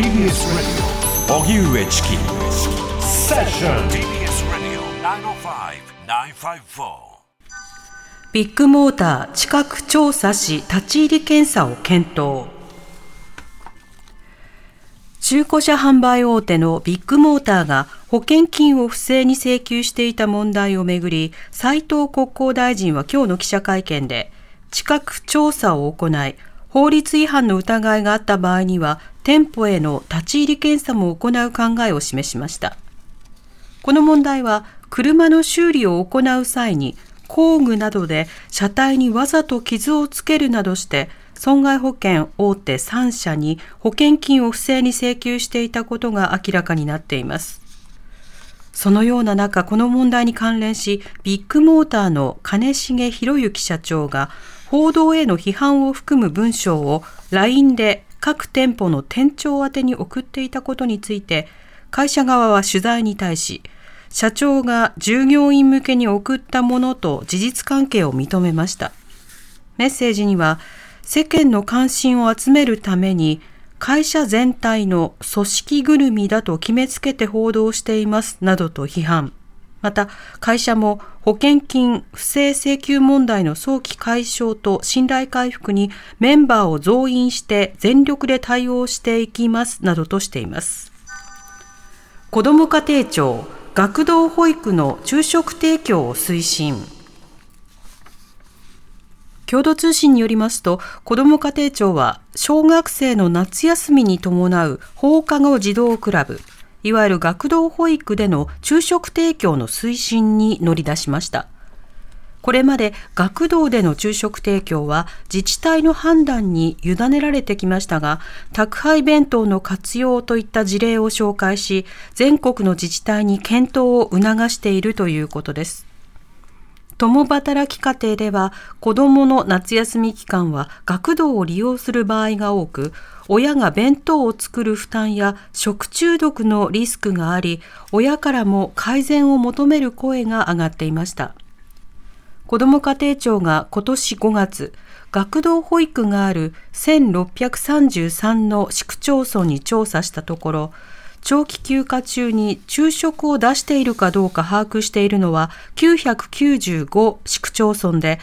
TBS Radio 荻上チキセッション TBS Radio 905-954ビッグモーター近く調査し立ち入り検査を検討。中古車販売大手のビッグモーターが保険金を不正に請求していた問題をめぐり斉藤国交大臣は今日の記者会見で近く調査を行い法律違反の疑いがあった場合には店舗への立ち入り検査も行う考えを示しましたこの問題は車の修理を行う際に工具などで車体にわざと傷をつけるなどして損害保険大手3社に保険金を不正に請求していたことが明らかになっています。そのような中、この問題に関連し、ビッグモーターの金重博之社長が報道への批判を含む文章を LINE で各店舗の店長宛に送っていたことについて、会社側は取材に対し、社長が従業員向けに送ったものと事実関係を認めました。メッセージには、世間の関心を集めるために会社全体の組織ぐるみだと決めつけて報道していますなどと批判。また、会社も保険金不正請求問題の早期解消と信頼回復にメンバーを増員して全力で対応していきますなどとしています。子ども家庭庁、学童保育の昼食提供を推進。共同通信によりますと、子ども家庭庁は小学生の夏休みに伴う放課後児童クラブ、いわゆる学童保育での昼食提供の推進に乗り出しました。これまで学童での昼食提供は自治体の判断に委ねられてきましたが、宅配弁当の活用といった事例を紹介し、全国の自治体に検討を促しているということです。共働き家庭では子どもの夏休み期間は学童を利用する場合が多く親が弁当を作る負担や食中毒のリスクがあり親からも改善を求める声が上がっていました。子ども家庭庁が今年5月学童保育がある1633の市区町村に調査したところ長期休暇中に昼食を出しているかどうか把握しているのは995市区町村で、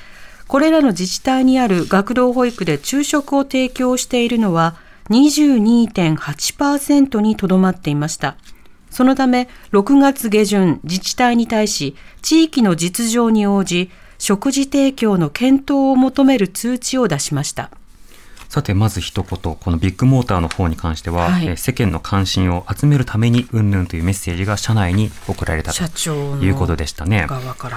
これらの自治体にある学童保育で昼食を提供しているのは22.8%にとどまっていました。そのため、6月下旬、自治体に対し、地域の実情に応じ、食事提供の検討を求める通知を出しました。さて、まず一言、このビッグモーターの方に関しては、はい、え世間の関心を集めるために、うんぬんというメッセージが社内に送られたということでしたね。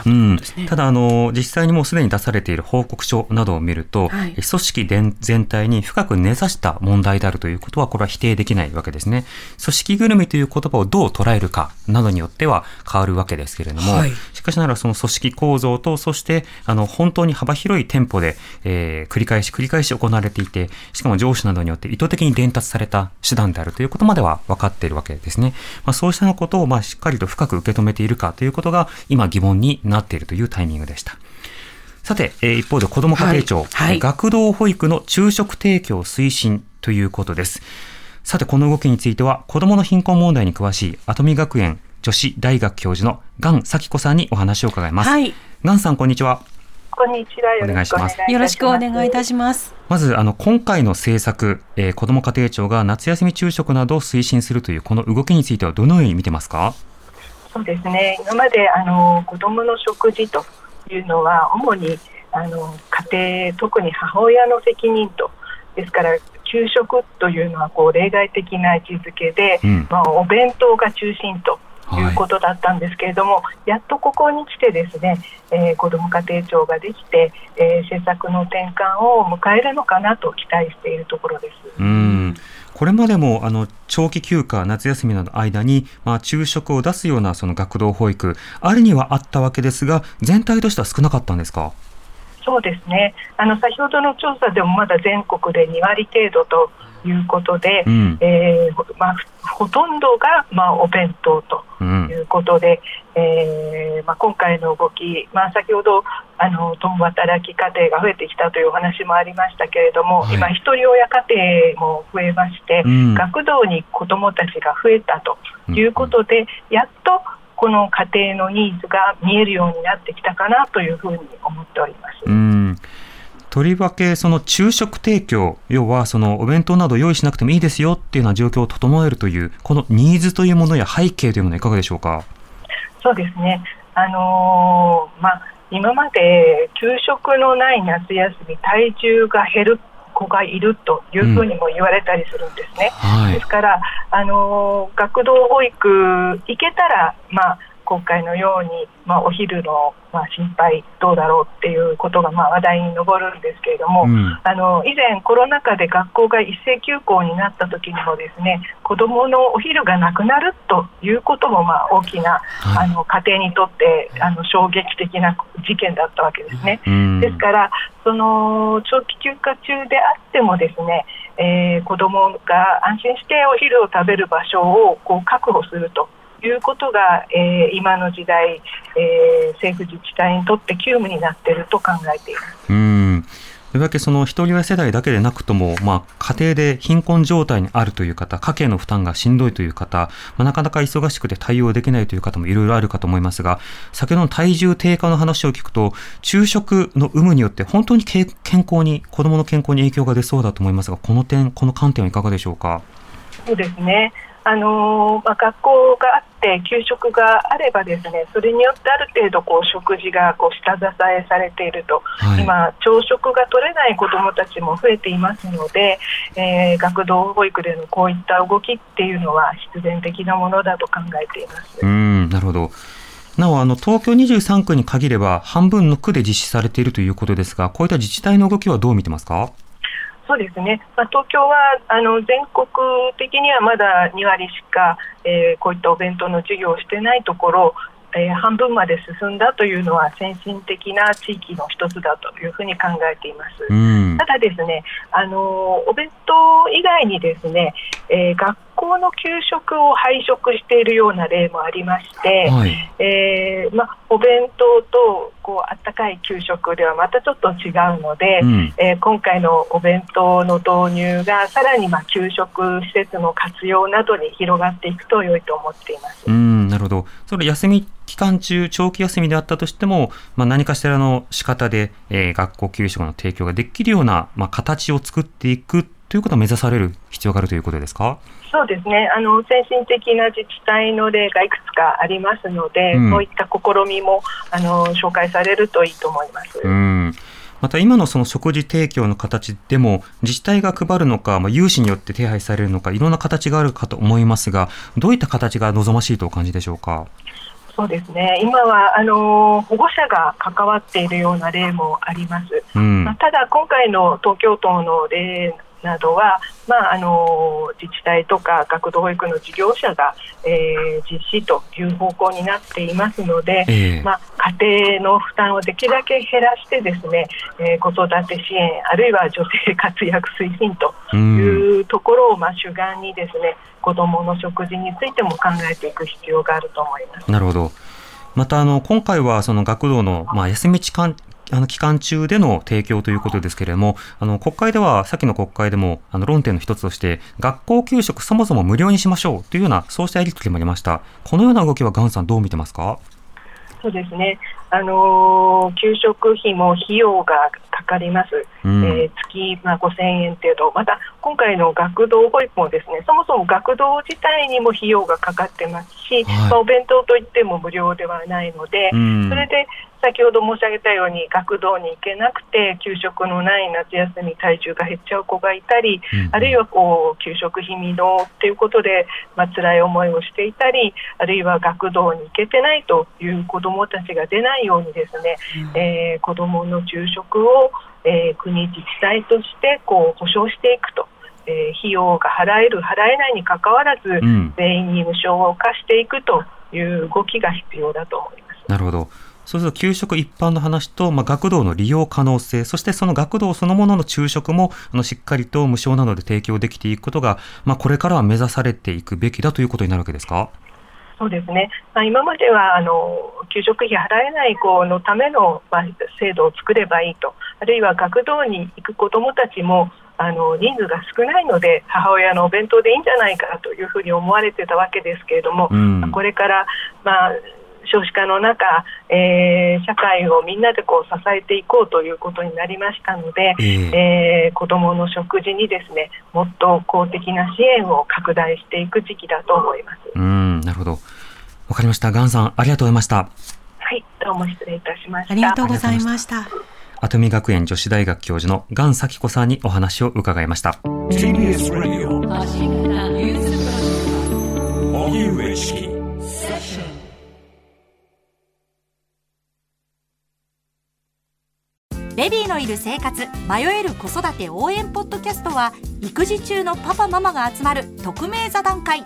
うん、ただあの、実際にもうすでに出されている報告書などを見ると、はい、組織全体に深く根ざした問題であるということは、これは否定できないわけですね。組織ぐるみという言葉をどう捉えるかなどによっては変わるわけですけれども、はい、しかしながらその組織構造と、そしてあの本当に幅広い店舗で、えー、繰り返し繰り返し行われていて、しかも上司などによって意図的に伝達された手段であるということまでは分かっているわけですね。まあ、そうしたことをまあしっかりと深く受け止めているかということが今疑問になっているというタイミングでした。さて、えー、一方で子ども家庭庁、はいはい、学童保育の昼食提供推進ということです。さて、この動きについては、子どもの貧困問題に詳しい跡見学園女子大学教授のガン咲子さんにお話を伺います。はい、さん、こんにちは。こんにちは。お願いします。よろしくお願いいたします。まず、あの、今回の政策、えー、子ども家庭庁が夏休み昼食などを推進するという、この動きについてはどのように見てますか？そうですね。今まで、あの、子どもの食事というのは、主に、あの、家庭、特に母親の責任と、ですから、給食というのはこう例外的な位置づけで、うん、まあ、お弁当が中心とい。うことだったんですけれども、はい、やっとここに来てですね、えー、子ども家庭庁ができて、えー、政策の転換を迎えるのかなと期待しているところです。うん。これまでもあの長期休暇、夏休みの間に、まあ、昼食を出すようなその学童保育、あるにはあったわけですが、全体としては少なかったんですか？そうですね。あの先ほどの調査でもまだ全国で2割程度ということで、うん、えー、まあ、ほとんどが、まあ、お弁当ということで、うん、えー、まあ、今回の動き、まあ、先ほどあの共働き家庭が増えてきたというお話もありましたけれども、はい、今、ひとり親家庭も増えまして、うん、学童に子どもたちが増えたということで、うん、やっとこの家庭のニーズが見えるようになってきたかなというふうに思っております。うんとりわけその昼食提供、要はそのお弁当など用意しなくてもいいですよっていうような状況を整えるという、このニーズというものや背景というものはいかがでしょうか？そうですね。あのー、まあ、今まで給食のない夏休み、体重が減る子がいるというふうにも言われたりするんですね。うんはい、ですから、あのー、学童保育行けたら、まあ今回のように、まあ、お昼の、まあ、心配どうだろうっていうことが、まあ、話題に上るんですけれども、うん、あの以前コロナ禍で学校が一斉休校になった時にもですね子どものお昼がなくなるということも、まあ、大きな、はい、あの家庭にとってあの衝撃的な事件だったわけですね。うん、ですからその長期休暇中であってもですねえー、子どもが安心してお昼を食べる場所をこう確保するということが、えー、今の時代、えー、政府自治体にとって急務になっていると考えています。うんとりわけその一人親世代だけでなくとも、まあ、家庭で貧困状態にあるという方、家計の負担がしんどいという方、まあ、なかなか忙しくて対応できないという方もいろいろあるかと思いますが、先ほどの体重低下の話を聞くと、昼食の有無によって本当に健康に、子どもの健康に影響が出そうだと思いますが、この点、この観点はいかがでしょうか？そうですね。あのまあ、学校があって給食があればですねそれによってある程度こう食事がこう下支えされていると、はい、今、朝食が取れない子どもたちも増えていますので、えー、学童保育でのこういった動きっていうのは必然的なものだと考えています。うんなるほど。なおあの東京23区に限れば半分の区で実施されているということですがこういった自治体の動きはどう見てますか？そうですね、まあ、東京はあの全国的にはまだ2割しか、えー、こういったお弁当の授業をしてないところ、えー、半分まで進んだというのは先進的な地域の一つだというふうに考えています。ただですね、あのお弁当以外にですね、えー、学校の給食を配食しているような例もありまして、はい、えー、まあ、お弁当とこうあったかい給食ではまたちょっと違うので、うん、えー、今回のお弁当の導入がさらにまあ給食施設の活用などに広がっていくと良いと思っています。うんなるほどそれ休み期間中、長期休みであったとしても、まあ、何かしらの仕方で、えー、学校給食の提供ができるような、まあ、形を作っていくということを目指される必要があるということですか？そうですね。あの先進的な自治体の例がいくつかありますので、うん、そういった試みもあの紹介されるといいと思います。うん。また今のその食事提供の形でも自治体が配るのか、まあ、有志によって手配されるのかいろんな形があるかと思いますがどういった形が望ましいとお感じでしょうか？そうですね。今はあの保護者が関わっているような例もあります、うん、まあ、ただ今回の東京都の例などは、まあ、あの自治体とか学童保育の事業者が、えー、実施という方向になっていますので、えー、まあ、家庭の負担をできるだけ減らしてですね、えー、子育て支援あるいは女性活躍推進というところを、まあ、主眼にですね子どもの食事についても考えていく必要があると思います。なるほど。またあの今回はその学童のまあ休み期間あの期間中での提供ということですけれども、あの国会では、先の国会でもあの論点の一つとして、学校給食そもそも無料にしましょうというような、そうしたやり取りもありました。このような動きは、ガンさん、どう見てますか？そうですね、あのー、給食費も費用がかかります、うん、えー、月、まあ、5000円程度、また今回の学童保育もですねそもそも学童自体にも費用がかかってますし、はい、まあ、お弁当といっても無料ではないので、うん、それで先ほど申し上げたように学童に行けなくて給食のない夏休み体重が減っちゃう子がいたり、うん、あるいはこう給食費未納ということで、まあ辛い思いをしていたりあるいは学童に行けてないという子どもたちが出ないようにですね、うん、えー、子どもの昼食を、えー、国自治体としてこう保障していくと。えー、費用が払える払えないにかかわらず、うん、全員に無償を課していくという動きが必要だと思います。なるほどそうすると給食一般の話と、まあ、学童の利用可能性、そしてその学童そのものの昼食もあのしっかりと無償などで提供できていくことが、まあ、これからは目指されていくべきだということになるわけですか？そうですね、まあ、今まではあの給食費払えない子のための、まあ、制度を作ればいいと、あるいは学童に行く子どもたちもあの人数が少ないので母親のお弁当でいいんじゃないかというふうに思われてたわけですけれども、うん、これから、まあ、少子化の中、えー、社会をみんなでこう支えていこうということになりましたので、えー、えー、子どもの食事にですねもっと公的な支援を拡大していく時期だと思います。うんなるほどわかりました。ガンさんありがとうございました。はい、どうも失礼いたしました。ありがとうございました。跡見学園女子大学教授のガン咲子さんにお話を伺いました。TBS ラベビーのいる生活迷える子育て応援ポッドキャストは育児中のパパママが集まる匿名座談会。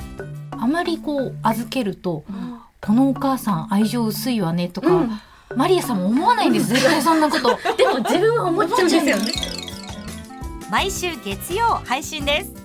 あまりこう預けると、うん、このお母さん愛情薄いわねとか、うん、マリアさんも思わないんです絶対そんなこと。でも自分は思っちゃうんですよね。毎週月曜配信です